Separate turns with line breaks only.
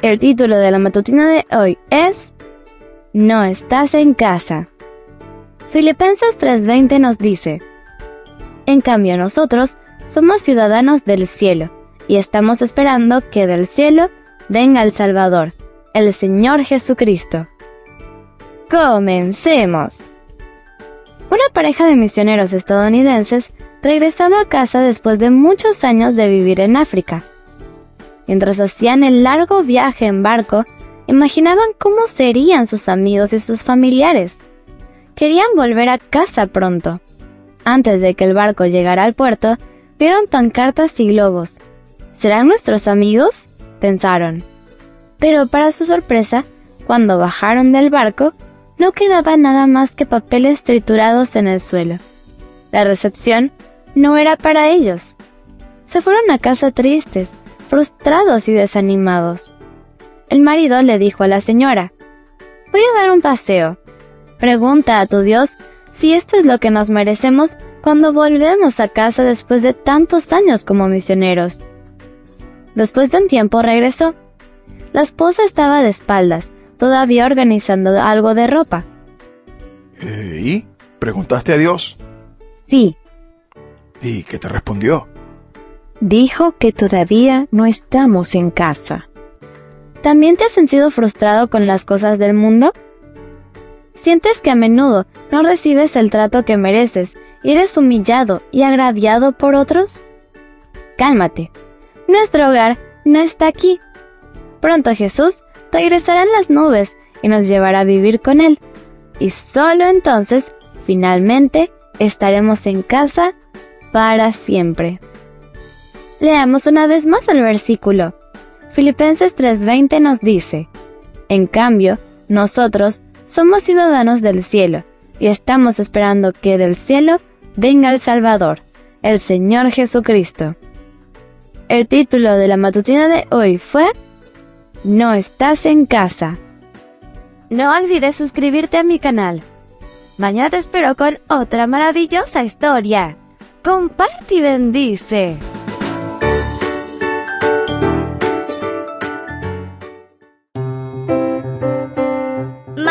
El título de la matutina de hoy es No estás en casa. Filipenses 3:20 nos dice, En cambio nosotros somos ciudadanos del cielo y estamos esperando que del cielo venga el Salvador, el Señor Jesucristo. Comencemos. Una pareja de misioneros estadounidenses regresaba a casa después de muchos años de vivir en África. Mientras hacían el largo viaje en barco, imaginaban cómo serían sus amigos y sus familiares. Querían volver a casa pronto. Antes de que el barco llegara al puerto, vieron pancartas y globos. ¿Serán nuestros amigos? pensaron. Pero para su sorpresa, cuando bajaron del barco, no quedaba nada más que papeles triturados en el suelo. La recepción no era para ellos. Se fueron a casa tristes, frustrados y desanimados. El marido le dijo a la señora, Voy a dar un paseo. Pregunta a tu Dios si esto es lo que nos merecemos cuando volvemos a casa después de tantos años como misioneros. Después de un tiempo regresó. La esposa estaba de espaldas, todavía organizando algo de ropa.
¿Y? ¿Preguntaste a Dios?
Sí,
¿Y qué te respondió?
Dijo que todavía no estamos en casa.
¿También te has sentido frustrado con las cosas del mundo? ¿Sientes que a menudo no recibes el trato que mereces y eres humillado y agraviado por otros? Cálmate. Nuestro hogar no está aquí. Pronto Jesús regresará en las nubes y nos llevará a vivir con Él. Y solo entonces, finalmente, estaremos en casa para siempre. Leamos una vez más el versículo. Filipenses 3:20 nos dice, En cambio, nosotros somos ciudadanos del cielo y estamos esperando que del cielo venga el Salvador, el Señor Jesucristo. El título de la matutina de hoy fue No estás en casa. No olvides suscribirte a mi canal. Mañana te espero con otra maravillosa historia. Comparte y bendice.